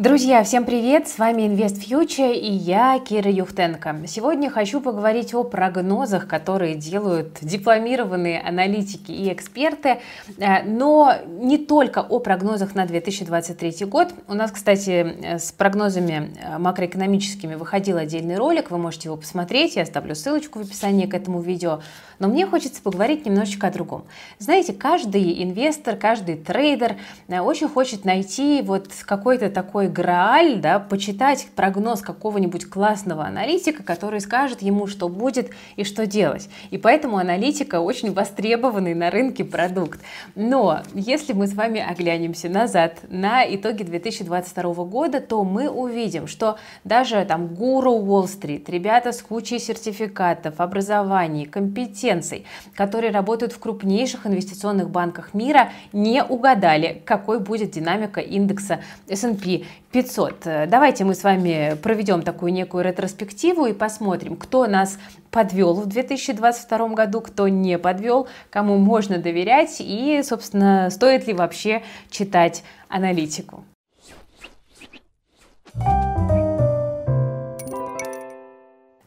Друзья, всем привет! С вами Invest Future и я, Кира Юхтенко. Сегодня хочу поговорить о прогнозах, которые делают дипломированные аналитики и эксперты, э, но не только о прогнозах на 2023 год. У нас, кстати, с прогнозами э, макроэкономическими выходил отдельный ролик, вы можете его посмотреть, я оставлю ссылочку в описании к этому видео. Но мне хочется поговорить немножечко о другом. Знаете, каждый инвестор, каждый трейдер э, очень хочет найти вот какой-то такой грааль, да, почитать прогноз какого-нибудь классного аналитика, который скажет ему, что будет и что делать. И поэтому аналитика очень востребованный на рынке продукт. Но если мы с вами оглянемся назад на итоги 2022 года, то мы увидим, что даже там гуру Уолл-стрит, ребята с кучей сертификатов, образований, компетенций, которые работают в крупнейших инвестиционных банках мира, не угадали, какой будет динамика индекса S&P 500. Э, давайте мы с вами проведем такую некую ретроспективу и посмотрим, кто нас подвел в 2022 году, кто не подвел, кому можно доверять и, собственно, стоит ли вообще читать аналитику.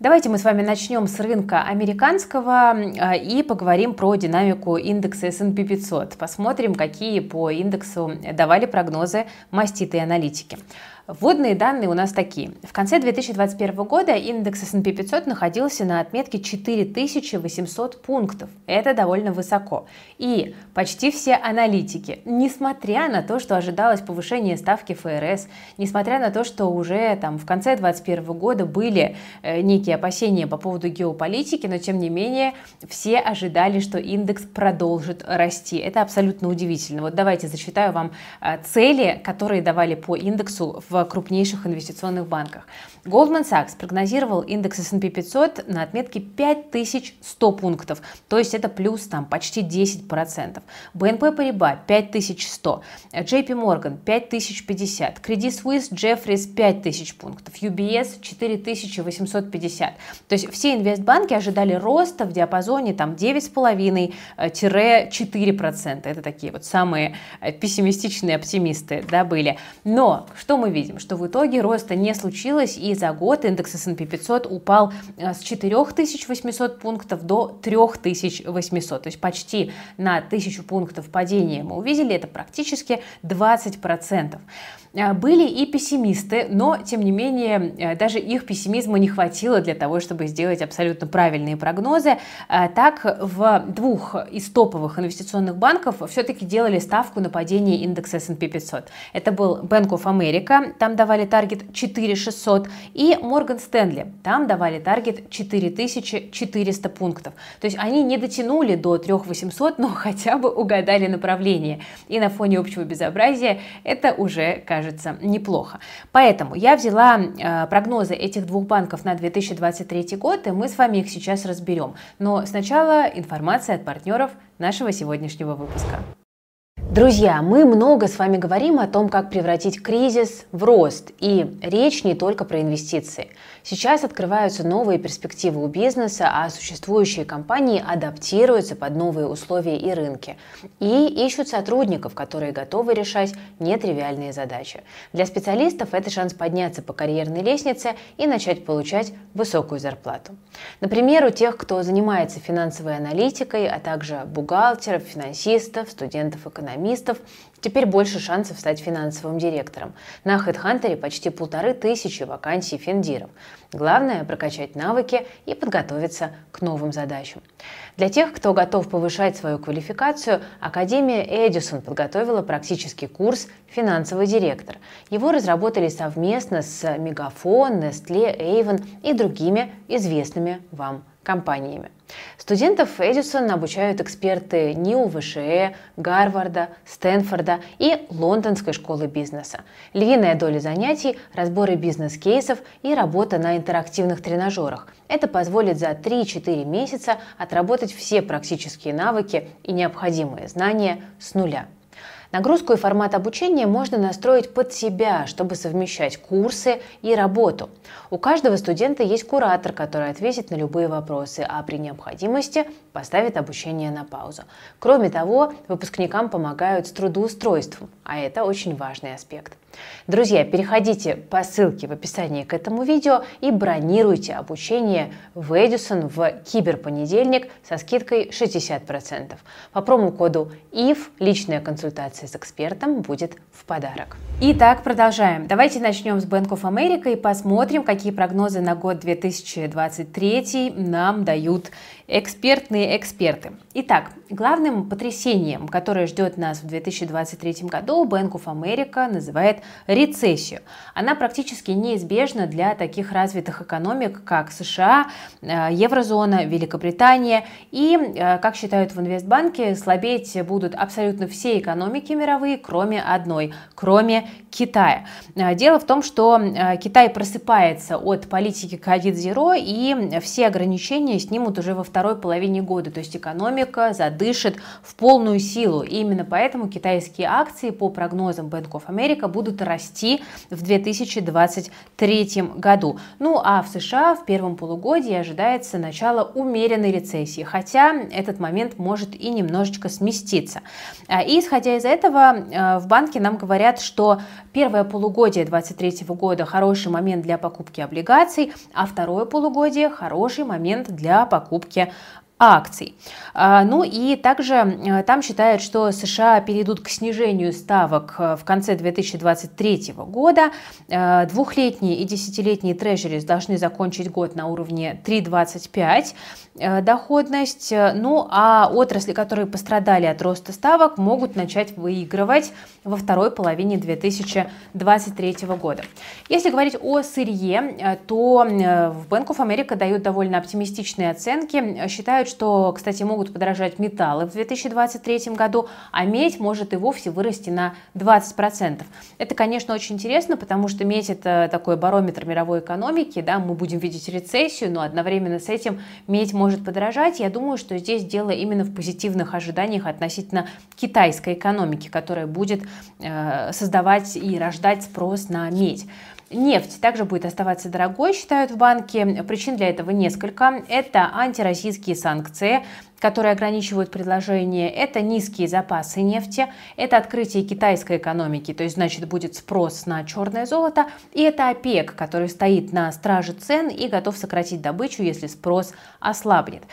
Давайте мы с вами начнем с рынка американского а, и поговорим про динамику индекса S&P 500. Посмотрим, какие по индексу давали прогнозы маститые аналитики. Вводные данные у нас такие. В конце 2021 года индекс S&P 500 находился на отметке 4800 пунктов. Это довольно высоко. И почти все аналитики, несмотря на то, что ожидалось повышение ставки ФРС, несмотря на то, что уже там в конце 2021 года были э, некие опасения по поводу геополитики, но тем не менее все ожидали, что индекс продолжит расти. Это абсолютно удивительно. Вот давайте зачитаю вам э, цели, которые давали по индексу в в крупнейших инвестиционных банках. Goldman Sachs прогнозировал индекс S&P 500 на отметке 5100 пунктов, то есть это плюс там почти 10%. BNP Paribas 5100, JP Morgan 5050, Credit Suisse Jeffries 5000 пунктов, UBS 4850. То есть все инвестбанки ожидали роста в диапазоне там 9,5-4%. Это такие вот самые э, пессимистичные оптимисты да, были. Но что мы видим? Что в итоге роста не случилось и за год индекс S&P 500 упал э, с 4800 пунктов до 3800, то есть почти на 1000 пунктов падения мы увидели, это практически 20%. Э, были и пессимисты, но, тем не менее, э, даже их пессимизма не хватило для того, чтобы сделать абсолютно правильные прогнозы. Так, в двух из топовых инвестиционных банков все-таки делали ставку на падение индекса S&P 500. Это был Bank of America, там давали таргет 4600, и Морган Стэнли. Там давали таргет 4400 пунктов. То есть они не дотянули до 3800, но хотя бы угадали направление. И на фоне общего безобразия это уже кажется неплохо. Поэтому я взяла э, прогнозы этих двух банков на 2023 год, и мы с вами их сейчас разберем. Но сначала информация от партнеров нашего сегодняшнего выпуска. Друзья, мы много с вами говорим о том, как превратить кризис в рост. И речь не только про инвестиции. Сейчас открываются новые перспективы у бизнеса, а существующие компании адаптируются под новые условия и рынки. И ищут сотрудников, которые готовы решать нетривиальные задачи. Для специалистов это шанс подняться по карьерной лестнице и начать получать высокую зарплату. Например, у тех, кто занимается финансовой аналитикой, а также бухгалтеров, финансистов, студентов-экономистов, Теперь больше шансов стать финансовым директором. На HeadHunter почти полторы тысячи вакансий финдиров. Главное – прокачать навыки и подготовиться к новым задачам. Для тех, кто готов повышать свою квалификацию, Академия Эдисон подготовила практический курс «Финансовый директор». Его разработали совместно с Мегафон, Nestle, Avon и другими известными вам компаниями. Студентов Эдисон обучают эксперты НИУ, ВШЭ, Гарварда, Стэнфорда и Лондонской школы бизнеса. Львиная доля занятий – разборы бизнес-кейсов и работа на интерактивных тренажерах. Это позволит за 3-4 месяца отработать все практические навыки и необходимые знания с нуля. Нагрузку и формат обучения можно настроить под себя, чтобы совмещать курсы и работу. У каждого студента есть куратор, который ответит на любые вопросы, а при необходимости поставит обучение на паузу. Кроме того, выпускникам помогают с трудоустройством, а это очень важный аспект. Друзья, переходите по ссылке в описании к этому видео и бронируйте обучение в Эдисон в киберпонедельник со скидкой 60%. По промокоду IF личная консультация с экспертом будет в подарок. Итак, продолжаем. Давайте начнем с Bank of America и посмотрим, какие прогнозы на год 2023 нам дают экспертные эксперты. Итак, главным потрясением, которое ждет нас в 2023 году, Bank of America называет рецессию. Она практически неизбежна для таких развитых экономик, как США, э, еврозона, Великобритания. И, э, как считают в Инвестбанке, слабеть будут абсолютно все экономики мировые, кроме одной, кроме Китая. Э, дело в том, что Китай просыпается от политики COVID-0, и все ограничения снимут уже во второй половине года, то есть экономика задышит в полную силу. И именно поэтому китайские акции по прогнозам Bank of America будут расти в 2023 году. Ну а в США в первом полугодии ожидается начало умеренной рецессии, хотя этот момент может и немножечко сместиться. А, и исходя из этого, э, в банке нам говорят, что первое полугодие 2023 года хороший момент для покупки облигаций, а второе полугодие хороший момент для покупки акций. А, ну и также э, там считают, что США перейдут к снижению ставок э, в конце 2023 года. Э, двухлетние и десятилетние трежерис должны закончить год на уровне 3,25 доходность. Ну а отрасли, которые пострадали от роста ставок, могут начать выигрывать во второй половине 2023 года. Если говорить о сырье, то в Bank of America дают довольно оптимистичные оценки. Считают, что, кстати, могут подорожать металлы в 2023 году, а медь может и вовсе вырасти на 20%. Это, конечно, очень интересно, потому что медь это такой барометр мировой экономики, да, мы будем видеть рецессию, но одновременно с этим медь может подорожать. Я думаю, что здесь дело именно в позитивных ожиданиях относительно китайской экономики, которая будет э, создавать и рождать спрос на медь. Нефть также будет оставаться дорогой, считают в банке. Причин для этого несколько. Это антироссийские санкции, которые ограничивают предложение, это низкие запасы нефти, это открытие китайской экономики, то есть, значит, будет спрос на черное золото, и это ОПЕК, который стоит на страже цен и готов сократить добычу, если спрос ослабнет.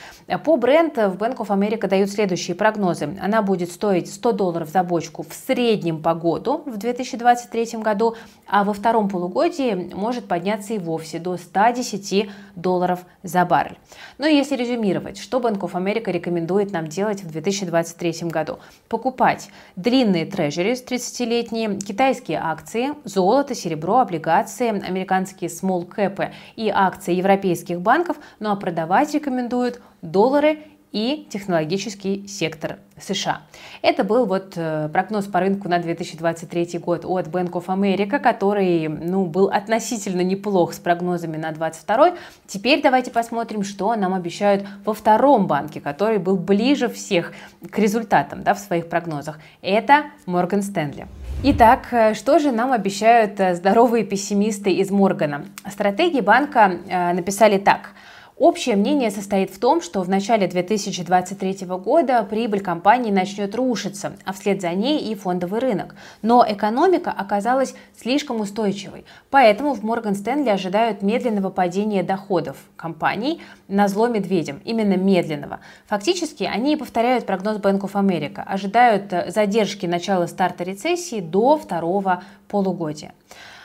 По бренд в Bank of America дают следующие прогнозы. Она будет стоить 100 долларов за бочку в среднем по году в 2023 году, а во втором полугодии может подняться и вовсе до 110 долларов за баррель. Ну и если резюмировать, что Bank of America рекомендует нам делать в 2023 году. Покупать длинные трежери 30-летние, китайские акции, золото, серебро, облигации, американские small cap и акции европейских банков, ну а продавать рекомендуют доллары и технологический сектор США. Это был вот э, прогноз по рынку на 2023 год от Bank of America, который ну, был относительно неплох с прогнозами на 2022. Теперь давайте посмотрим, что нам обещают во втором банке, который был ближе всех к результатам да, в своих прогнозах. Это Morgan Stanley. Итак, э, что же нам обещают э, здоровые пессимисты из Моргана? Стратегии банка написали так – Общее мнение состоит в том, что в начале 2023 года прибыль компании начнет рушиться, а вслед за ней и фондовый рынок. Но экономика оказалась слишком устойчивой, поэтому в Morgan Stanley ожидают медленного падения доходов компаний на зло медведям, именно медленного. Фактически они повторяют прогноз Bank of America, ожидают задержки начала старта рецессии до второго полугодия.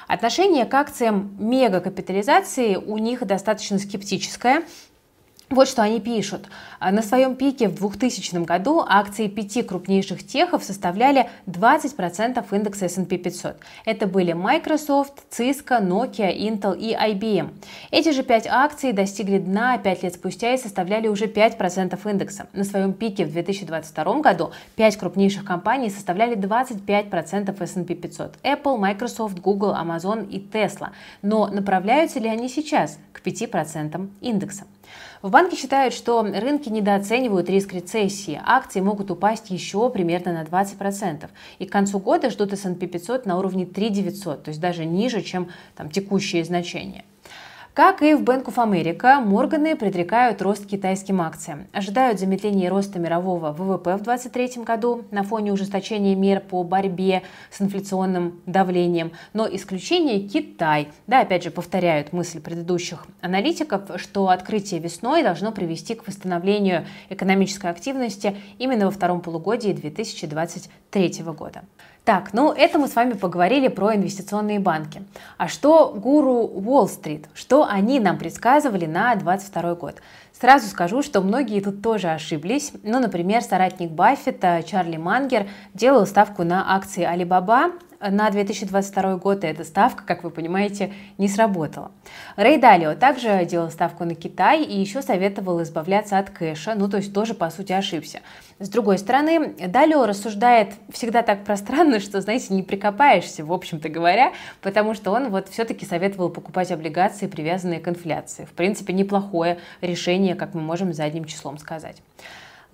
Отношение к акциям мегакапитализации у них достаточно скептическое. Вот что они пишут. А, на своем пике в 2000 году акции пяти крупнейших техов составляли 20% индекса S&P 500. Это были Microsoft, Cisco, Nokia, Intel и IBM. Эти же пять акций достигли дна 5 лет спустя и составляли уже 5% индекса. На своем пике в 2022 году пять крупнейших компаний составляли 25% S&P 500. Apple, Microsoft, Google, Amazon и Tesla. Но направляются ли они сейчас к 5% индекса? В банке считают, что рынки недооценивают риск рецессии. Акции могут упасть еще примерно на 20%. И к концу года ждут S&P 500 на уровне 3900, то есть даже ниже, чем там, текущие значения. Как и в Bank of America, Морганы предрекают рост китайским акциям. Ожидают замедления роста мирового ВВП в 2023 году на фоне ужесточения мер по борьбе с инфляционным давлением. Но исключение Китай. Да, опять же, повторяют мысль предыдущих аналитиков, что открытие весной должно привести к восстановлению экономической активности именно во втором полугодии 2023 года. Так, ну это мы с вами поговорили про инвестиционные банки. А что гуру Уолл-стрит? Что они нам предсказывали на 2022 год? Сразу скажу, что многие тут тоже ошиблись. Ну, например, соратник Баффета Чарли Мангер делал ставку на акции Alibaba на 2022 год, эта ставка, как вы понимаете, не сработала. Рэй Далио также делал ставку на Китай и еще советовал избавляться от кэша, ну то есть тоже по сути ошибся. С другой стороны, Далио рассуждает всегда так пространно, что, знаете, не прикопаешься, в общем-то говоря, потому что он вот все-таки советовал покупать облигации, привязанные к инфляции. В принципе, неплохое решение, как мы можем задним числом сказать.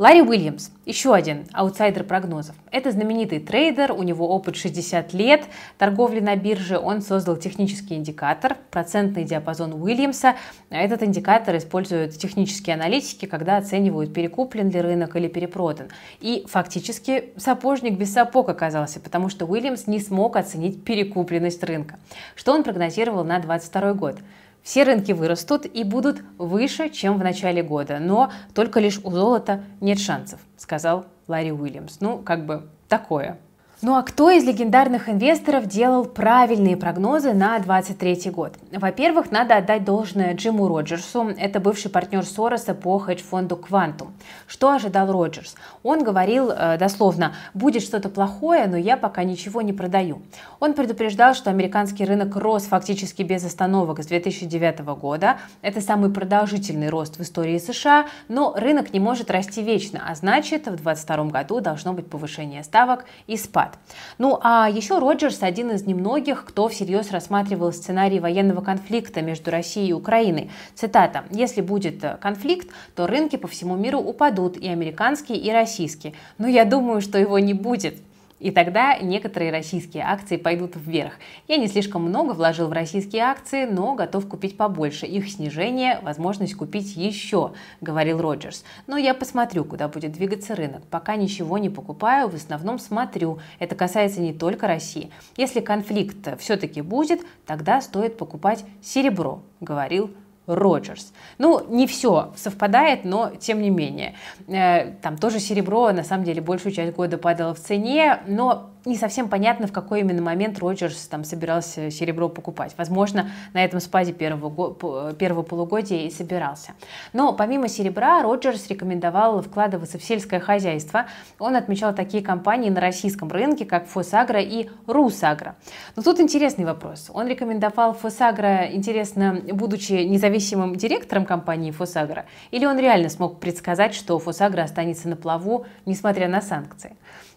Ларри Уильямс, еще один аутсайдер прогнозов. Это знаменитый трейдер, у него опыт 60 лет торговли на бирже. Он создал технический индикатор, процентный диапазон Уильямса. Этот индикатор используют технические аналитики, когда оценивают, перекуплен ли рынок или перепродан. И фактически сапожник без сапог оказался, потому что Уильямс не смог оценить перекупленность рынка. Что он прогнозировал на 2022 год? Все рынки вырастут и будут выше, чем в начале года, но только лишь у золота нет шансов, сказал Ларри Уильямс. Ну, как бы такое. Ну а кто из легендарных инвесторов делал правильные прогнозы на 2023 год? Во-первых, надо отдать должное Джиму Роджерсу, это бывший партнер Сороса по хедж-фонду Quantum. Что ожидал Роджерс? Он говорил э, дословно, будет что-то плохое, но я пока ничего не продаю. Он предупреждал, что американский рынок рос фактически без остановок с 2009 года. Это самый продолжительный рост в истории США, но рынок не может расти вечно, а значит в 2022 году должно быть повышение ставок и спад виноват. Ну а еще Роджерс один из немногих, кто всерьез рассматривал сценарий военного конфликта между Россией и Украиной. Цитата. «Если будет э, конфликт, то рынки по всему миру упадут, и американские, и российские. Но я думаю, что его не будет. И тогда некоторые российские акции пойдут вверх. Я не слишком много вложил в российские акции, но готов купить побольше. Их снижение – возможность купить еще, говорил Роджерс. Но я посмотрю, куда будет двигаться рынок. Пока ничего не покупаю, в основном смотрю. Это касается не только России. Если конфликт все-таки будет, тогда стоит покупать серебро, говорил Роджерс. Ну, не все совпадает, но тем не менее. Э, там тоже серебро, на самом деле, большую часть года падало в цене, но не совсем понятно, в какой именно момент Роджерс там собирался серебро покупать. Возможно, на этом спаде первого, первого полугодия и собирался. Но помимо серебра, Роджерс рекомендовал вкладываться в сельское хозяйство. Он отмечал такие компании на российском рынке, как Фосагро и Русагро. Но тут интересный вопрос. Он рекомендовал Фосагро, интересно, будучи независимым директором компании Фосагро, или он реально смог предсказать, что Фосагро останется на плаву, несмотря на санкции?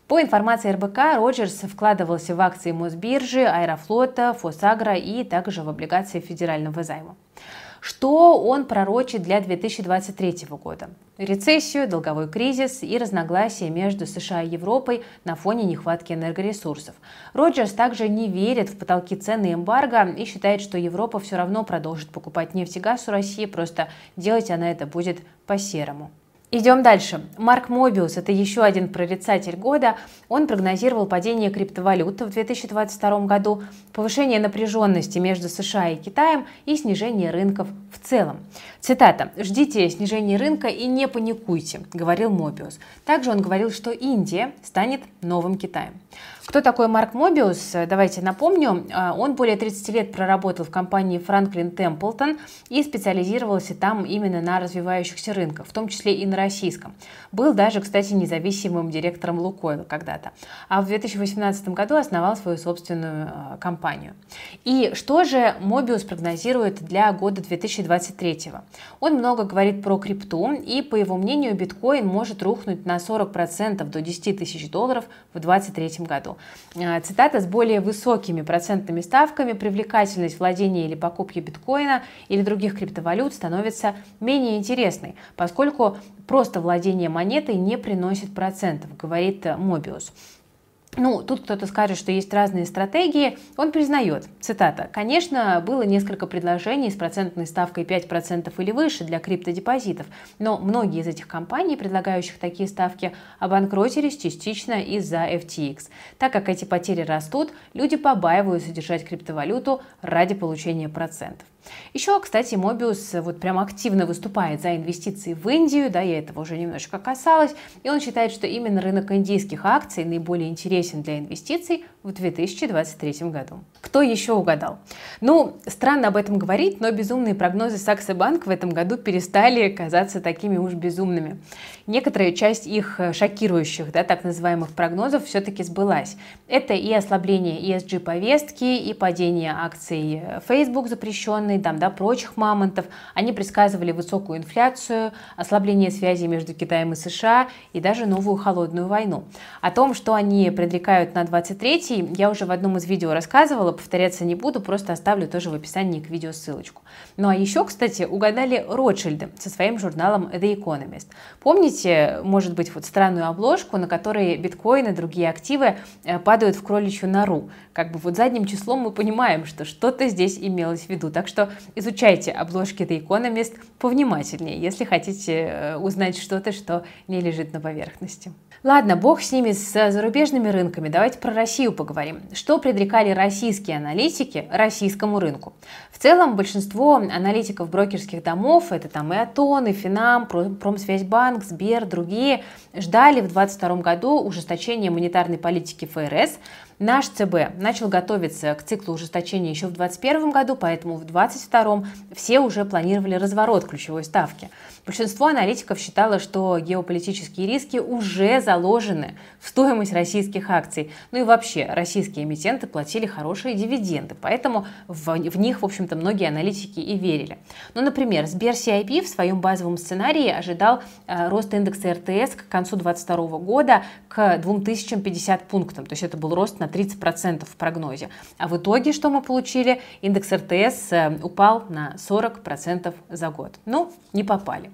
По информации РБК, Роджерс вкладывался в акции Мосбиржи, Аэрофлота, Фосагра и также в облигации федерального займа. Что он пророчит для 2023 года? Рецессию, долговой кризис и разногласия между США и Европой на фоне нехватки энергоресурсов. Роджерс также не верит в потолки цены эмбарго и считает, что Европа все равно продолжит покупать нефть и газ у России, просто делать она это будет по-серому. Идем дальше. Марк Мобиус – это еще один прорицатель года. Он прогнозировал падение криптовалют в 2022 году, повышение напряженности между США и Китаем и снижение рынков в целом. Цитата. «Ждите снижения рынка и не паникуйте», – говорил Мобиус. Также он говорил, что Индия станет новым Китаем. Кто такой Марк Мобиус? Давайте напомню. А, он более 30 лет проработал в компании Franklin Templeton и специализировался там именно на развивающихся рынках, в том числе и на российском. Был даже, кстати, независимым директором Лукойла когда-то. А в 2018 году основал свою собственную а, компанию. И что же Мобиус прогнозирует для года 2023? Он много говорит про крипту, и, по его мнению, биткоин может рухнуть на 40% до 10 тысяч долларов в 2023 году. Э, цитата с более высокими процентными ставками привлекательность владения или покупки биткоина или других криптовалют становится менее интересной, поскольку просто владение монетой не приносит процентов, говорит Мобиус. Ну, тут кто-то скажет, что есть разные стратегии. Он признает, цитата, «Конечно, было несколько предложений с процентной ставкой 5% или выше для криптодепозитов, но многие из этих компаний, предлагающих такие ставки, обанкротились частично из-за FTX. Так как эти потери растут, люди побаиваются держать криптовалюту ради получения процентов. Еще, кстати, Мобиус вот прям активно выступает за инвестиции в Индию, да, я этого уже немножко касалась, и он считает, что именно рынок индийских акций наиболее интересен для инвестиций в 2023 году. Кто еще угадал? Ну, странно об этом говорить, но безумные прогнозы Сакса Банк в этом году перестали казаться такими уж безумными. Некоторая часть их шокирующих, да, так называемых прогнозов все-таки сбылась. Это и ослабление ESG-повестки, и падение акций Facebook запрещенной, Китайной, там, да, прочих мамонтов. Они предсказывали высокую инфляцию, ослабление связей между Китаем и США и даже новую холодную войну. О том, что они предрекают на 23-й, я уже в одном из видео рассказывала, повторяться не буду, просто оставлю тоже в описании к видео ссылочку. Ну а еще, кстати, угадали Ротшильды со своим журналом The Economist. Помните, может быть, вот странную обложку, на которой биткоин и другие активы э, падают в кроличью нору? Как бы вот задним числом мы понимаем, что что-то здесь имелось в виду. Так что изучайте обложки The Economist повнимательнее, если хотите э, узнать что-то, что не лежит на поверхности. Ладно, бог с ними, с зарубежными рынками. Давайте про Россию поговорим. Что предрекали российские аналитики российскому рынку? В целом, большинство аналитиков брокерских домов, это там и Атон, и Финам, Промсвязьбанк, Сбер, другие, ждали в 2022 году ужесточения монетарной политики ФРС, Наш ЦБ начал готовиться к циклу ужесточения еще в 2021 году, поэтому в 2022 все уже планировали разворот ключевой ставки. Большинство аналитиков считало, что геополитические риски уже заложены в стоимость российских акций. Ну и вообще, российские эмитенты платили хорошие дивиденды, поэтому в, в них, в общем-то, многие аналитики и верили. Ну, например, Сбер CIP в своем базовом сценарии ожидал э, рост индекса РТС к концу 2022 года к 2050 пунктам, то есть это был рост на 30% в прогнозе. А в итоге что мы получили? Индекс РТС э, упал на 40% за год. Ну, не попали.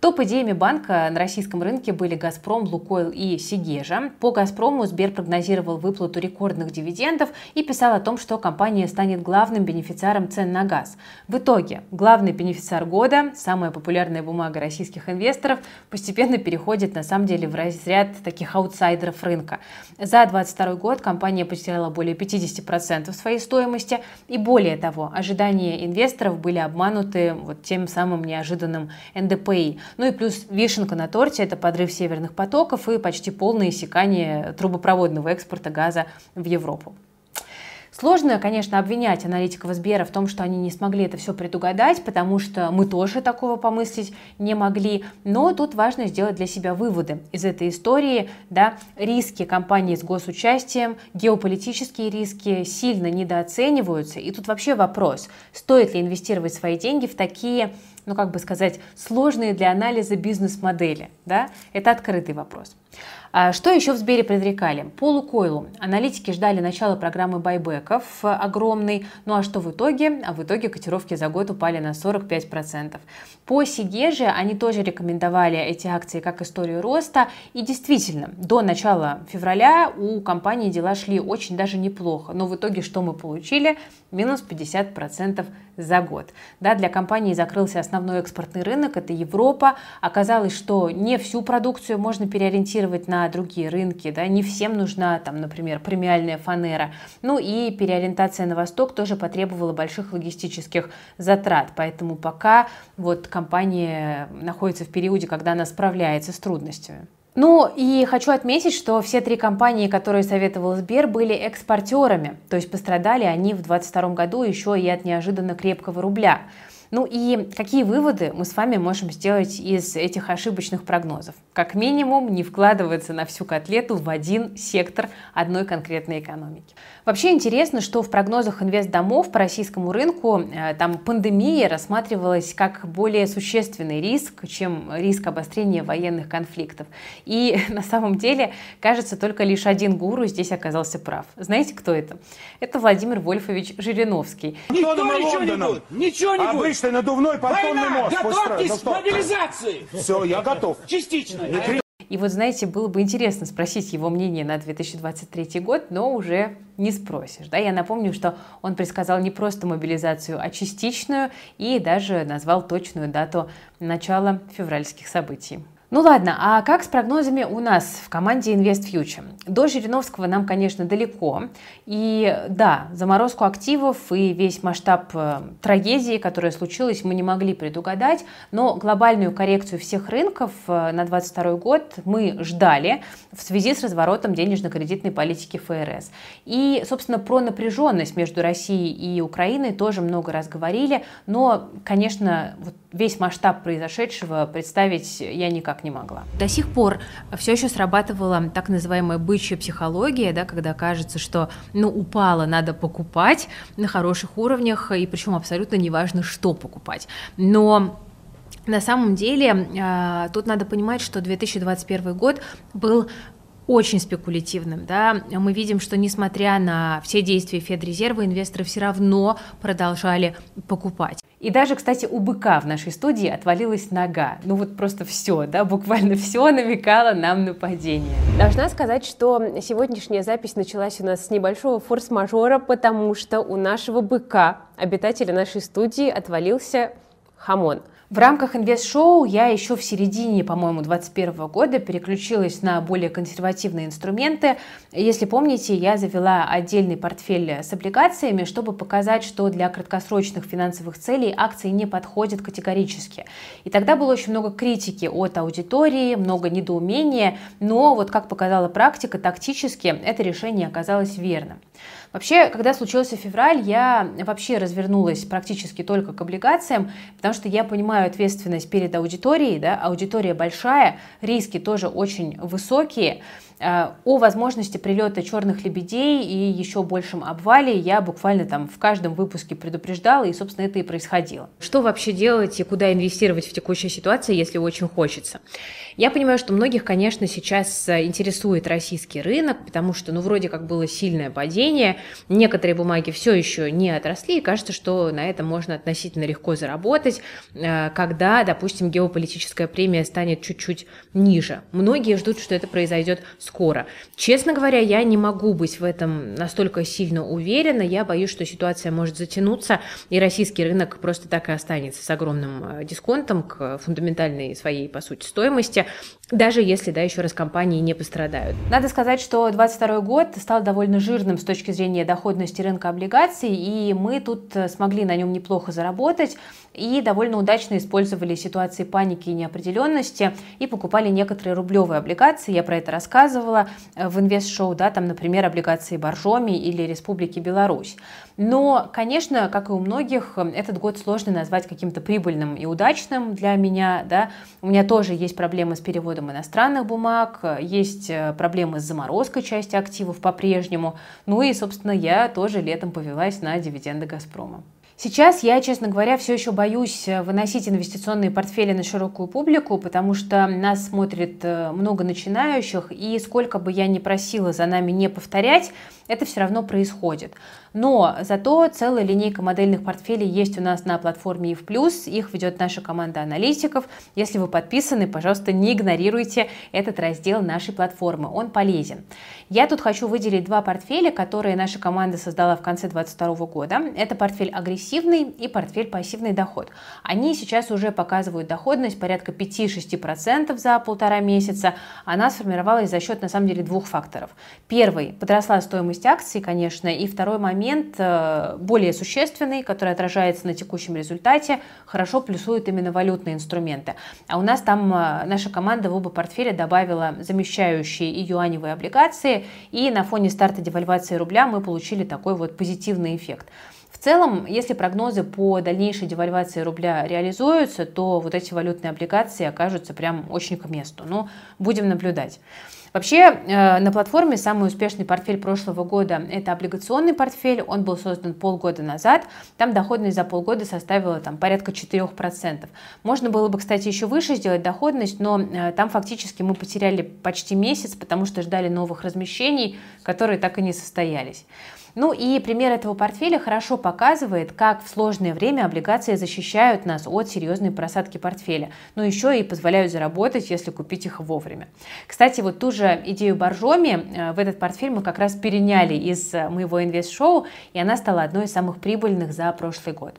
Топ-идеями банка на российском рынке были «Газпром», «Лукойл» и «Сигежа». По «Газпрому» Сбер прогнозировал выплату рекордных дивидендов и писал о том, что компания станет главным бенефициаром цен на газ. В итоге главный бенефициар года, самая популярная бумага российских инвесторов, постепенно переходит на самом деле в разряд таких аутсайдеров рынка. За 2022 год компания потеряла более 50% своей стоимости и более того, ожидания инвесторов были обмануты вот тем самым неожиданным НДПИ. Ну и плюс вишенка на торте – это подрыв северных потоков и почти полное иссякание трубопроводного экспорта газа в Европу. Сложно, конечно, обвинять аналитиков Сбера в том, что они не смогли это все предугадать, потому что мы тоже такого помыслить не могли. Но тут важно сделать для себя выводы из этой истории. Да, риски компании с госучастием, геополитические риски сильно недооцениваются. И тут вообще вопрос, стоит ли инвестировать свои деньги в такие ну как бы сказать, сложные для анализа бизнес-модели. Да? Это открытый вопрос. А что еще в Сбере предрекали? По Лукойлу аналитики ждали начала программы байбеков огромной, ну а что в итоге? А в итоге котировки за год упали на 45%. По Сигеже они тоже рекомендовали эти акции как историю роста, и действительно, до начала февраля у компании дела шли очень даже неплохо, но в итоге что мы получили? Минус 50% за год. Да, для компании закрылся основной экспортный рынок, это Европа. Оказалось, что не всю продукцию можно переориентировать на другие рынки, да, не всем нужна, там, например, премиальная фанера. Ну и переориентация на восток тоже потребовала больших логистических затрат, поэтому пока вот компания находится в периоде, когда она справляется с трудностями. Ну и хочу отметить, что все три компании, которые советовал Сбер, были экспортерами, то есть пострадали они в 2022 году еще и от неожиданно крепкого рубля. Ну и какие выводы мы с вами можем сделать из этих ошибочных прогнозов? Как минимум не вкладываться на всю котлету в один сектор одной конкретной экономики. Вообще интересно, что в прогнозах инвестдомов по российскому рынку э, там пандемия рассматривалась как более существенный риск, чем риск обострения военных конфликтов. И на самом деле, кажется, только лишь один гуру здесь оказался прав. Знаете, кто это? Это Владимир Вольфович Жириновский. Никто ничего не будет. Ничего не будет обычный надувной понтонный Война! мост. Готовьтесь к мобилизации! Все, я готов. Частично. Не И вот, знаете, было бы интересно спросить его мнение на 2023 год, но уже не спросишь. Да? Я напомню, что он предсказал не просто мобилизацию, а частичную и даже назвал точную дату начала февральских событий. Ну ладно, а как с прогнозами у нас в команде Invest Future? До Жириновского нам, конечно, далеко. И да, заморозку активов и весь масштаб э, трагедии, которая случилась, мы не могли предугадать. Но глобальную коррекцию всех рынков э, на 2022 год мы ждали в связи с разворотом денежно-кредитной политики ФРС. И, собственно, про напряженность между Россией и Украиной тоже много раз говорили. Но, конечно, вот весь масштаб произошедшего представить я никак не могла. До сих пор все еще срабатывала так называемая бычья психология, да, когда кажется, что ну, упало, надо покупать на хороших уровнях, и причем абсолютно неважно, что покупать. Но на самом деле, а, тут надо понимать, что 2021 год был очень спекулятивным. Да? Мы видим, что несмотря на все действия Федрезерва, инвесторы все равно продолжали покупать. И даже, кстати, у быка в нашей студии отвалилась нога. Ну вот просто все, да, буквально все намекало нам на падение. Должна сказать, что сегодняшняя запись началась у нас с небольшого форс-мажора, потому что у нашего быка, обитателя нашей студии, отвалился хамон – в рамках инвест-шоу я еще в середине, по-моему, 2021 года переключилась на более консервативные инструменты. Если помните, я завела отдельный портфель с облигациями, чтобы показать, что для краткосрочных финансовых целей акции не подходят категорически. И тогда было очень много критики от аудитории, много недоумения, но вот как показала практика, тактически это решение оказалось верным. Вообще, когда случился февраль, я вообще развернулась практически только к облигациям, потому что я понимаю ответственность перед аудиторией, да, аудитория большая, риски тоже очень высокие, о возможности прилета черных лебедей и еще большем обвале я буквально там в каждом выпуске предупреждала, и, собственно, это и происходило. Что вообще делать и куда инвестировать в текущей ситуации, если очень хочется? Я понимаю, что многих, конечно, сейчас э, интересует российский рынок, потому что, ну, вроде как было сильное падение, некоторые бумаги все еще не отросли, и кажется, что на этом можно относительно легко заработать, э, когда, допустим, геополитическая премия станет чуть-чуть ниже. Многие ждут, что это произойдет скоро. Честно говоря, я не могу быть в этом настолько сильно уверена. Я боюсь, что ситуация может затянуться, и российский рынок просто так и останется с огромным э, дисконтом к фундаментальной своей, по сути, стоимости даже если, да, еще раз компании не пострадают. Надо сказать, что 2022 год стал довольно жирным с точки зрения доходности рынка облигаций, и мы тут э, смогли на нем неплохо заработать и довольно удачно использовали ситуации паники и неопределенности и покупали некоторые рублевые облигации. Я про это рассказывала э, в инвест-шоу, да, там, например, облигации Боржоми или Республики Беларусь. Но, конечно, как и у многих, э, этот год сложно назвать каким-то прибыльным и удачным для меня. Да. У меня тоже есть проблемы с переводом иностранных бумаг, есть э, проблемы с заморозкой части активов по-прежнему. Ну и, собственно, я тоже летом повелась на дивиденды «Газпрома». Сейчас я, честно говоря, все еще боюсь э, выносить инвестиционные портфели на широкую публику, потому что нас смотрит э, много начинающих, и сколько бы я ни просила за нами не повторять, это все равно происходит. Но зато целая линейка модельных портфелей есть у нас на платформе EVPlus, их ведет наша команда аналитиков. Если вы подписаны, пожалуйста, не игнорируйте этот раздел нашей платформы, он полезен. Я тут хочу выделить два портфеля, которые наша команда создала в конце 2022 года. Это портфель агрессивный и портфель пассивный доход. Они сейчас уже показывают доходность порядка 5-6% за полтора месяца. Она сформировалась за счет, на самом деле, двух факторов. Первый – подросла стоимость акций, конечно, и второй момент, э, более существенный, который отражается на текущем результате, хорошо плюсует именно валютные инструменты. А у нас там э, наша команда в оба портфеля добавила замещающие и юаневые облигации, и на фоне старта девальвации рубля мы получили такой вот позитивный эффект. В целом, если прогнозы по дальнейшей девальвации рубля реализуются, то вот эти валютные облигации окажутся прям очень к месту. Но ну, будем наблюдать. Вообще э, на платформе самый успешный портфель прошлого года – это облигационный портфель. Он был создан полгода назад. Там доходность за полгода составила там, порядка 4%. Можно было бы, кстати, еще выше сделать доходность, но э, там фактически мы потеряли почти месяц, потому что ждали новых размещений, которые так и не состоялись. Ну и пример этого портфеля хорошо показывает, как в сложное время облигации защищают нас от серьезной просадки портфеля, но еще и позволяют заработать, если купить их вовремя. Кстати, вот ту же идею Боржоми э, в этот портфель мы как раз переняли из моего инвест-шоу, и она стала одной из самых прибыльных за прошлый год.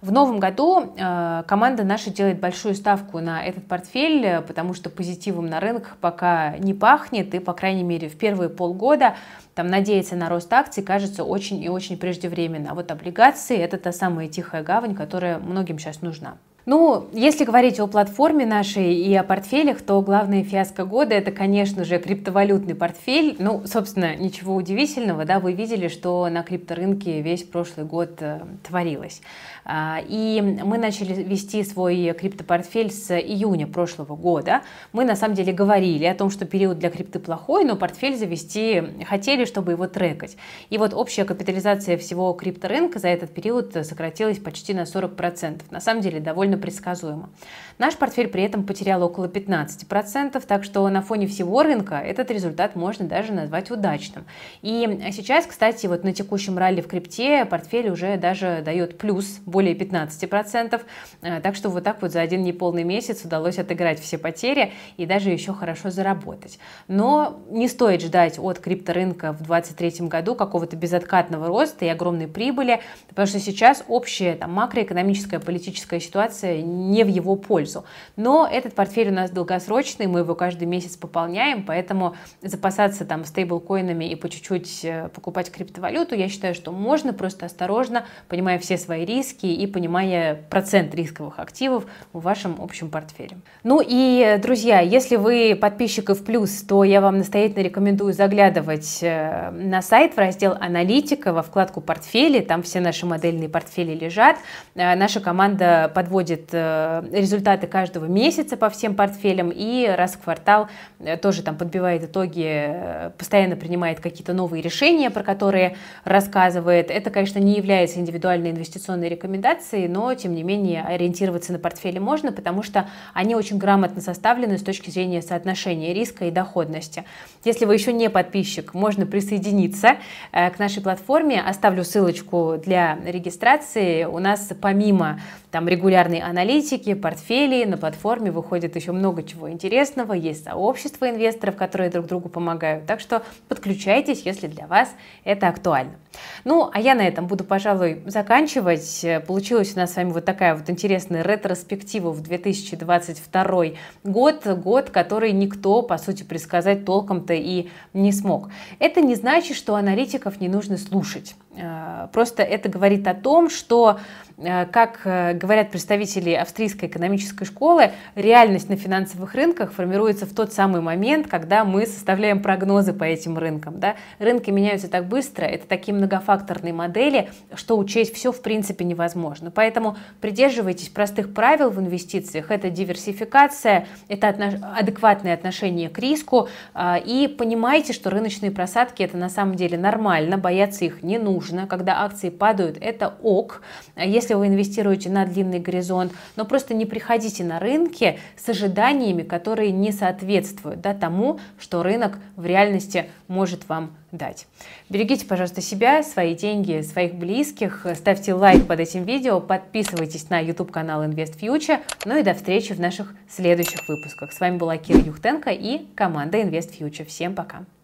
В новом году э, команда наша делает большую ставку на этот портфель, э, потому что позитивом на рынках пока не пахнет, и, по крайней мере, в первые полгода там надеяться на рост акций кажется очень и очень преждевременно. А вот облигации – это та самая тихая гавань, которая многим сейчас нужна. Ну, если говорить о платформе нашей и о портфелях, то главная фиаско года это, конечно же, криптовалютный портфель. Ну, собственно, ничего удивительного, да, вы видели, что на крипторынке весь прошлый год э, творилось. А, и мы начали вести свой криптопортфель с июня прошлого года. Мы на самом деле говорили о том, что период для крипты плохой, но портфель завести хотели, чтобы его трекать. И вот общая капитализация всего крипторынка за этот период сократилась почти на 40%. На самом деле довольно предсказуемо. Наш портфель при этом потерял около 15%, так что на фоне всего рынка этот результат можно даже назвать удачным. И сейчас, кстати, вот на текущем ралли в крипте портфель уже даже дает плюс более 15%. Э, так что вот так вот за один неполный месяц удалось отыграть все потери и даже еще хорошо заработать. Но не стоит ждать от крипторынка в 2023 году какого-то безоткатного роста и огромной прибыли, потому что сейчас общая там, макроэкономическая политическая ситуация не в его пользу. Но этот портфель у нас долгосрочный, мы его каждый месяц пополняем, поэтому запасаться там стейблкоинами и по чуть-чуть э, покупать криптовалюту, я считаю, что можно просто осторожно, понимая все свои риски и понимая процент рисковых активов в вашем общем портфеле. Ну и, друзья, если вы подписчик в плюс, то я вам настоятельно рекомендую заглядывать э, на сайт в раздел «Аналитика» во вкладку «Портфели», там все наши модельные портфели лежат. Э, наша команда подводит э, результаты каждого месяца по всем портфелям и раз в квартал тоже там подбивает итоги, постоянно принимает какие-то новые решения, про которые рассказывает. Это, конечно, не является индивидуальной инвестиционной рекомендацией, но тем не менее ориентироваться на портфели можно, потому что они очень грамотно составлены с точки зрения соотношения риска и доходности. Если вы еще не подписчик, можно присоединиться э, к нашей платформе. Оставлю ссылочку для регистрации. У нас помимо там регулярной аналитики, портфелей, на платформе выходит еще много чего интересного. Есть сообщество инвесторов, которые друг другу помогают. Так что подключайтесь, если для вас это актуально. Ну, а я на этом буду, пожалуй, заканчивать. Получилась у нас с вами вот такая вот интересная ретроспектива в 2022 год, год, который никто, по сути, предсказать толком-то и не смог. Это не значит, что аналитиков не нужно слушать. Э, просто это говорит о том, что Э, как э, говорят представители австрийской экономической школы, реальность на финансовых рынках формируется в тот самый момент, когда мы составляем прогнозы по этим рынкам. Да? Рынки меняются так быстро, это такие многофакторные модели, что учесть все в принципе невозможно. Поэтому придерживайтесь простых правил в инвестициях. Это диверсификация, это адекватное отношение к риску и понимайте, что рыночные просадки это на самом деле нормально, бояться их не нужно. Когда акции падают, это ок. Если вы инвестируете на длинный горизонт, но просто не приходите на рынки с ожиданиями, которые не соответствуют да, тому, что рынок в реальности может вам дать. Берегите, пожалуйста, себя, свои деньги, своих близких, ставьте лайк под этим видео, подписывайтесь на YouTube-канал Invest Future, ну и до встречи в наших следующих выпусках. С вами была Кира Юхтенко и команда Invest Future. Всем пока!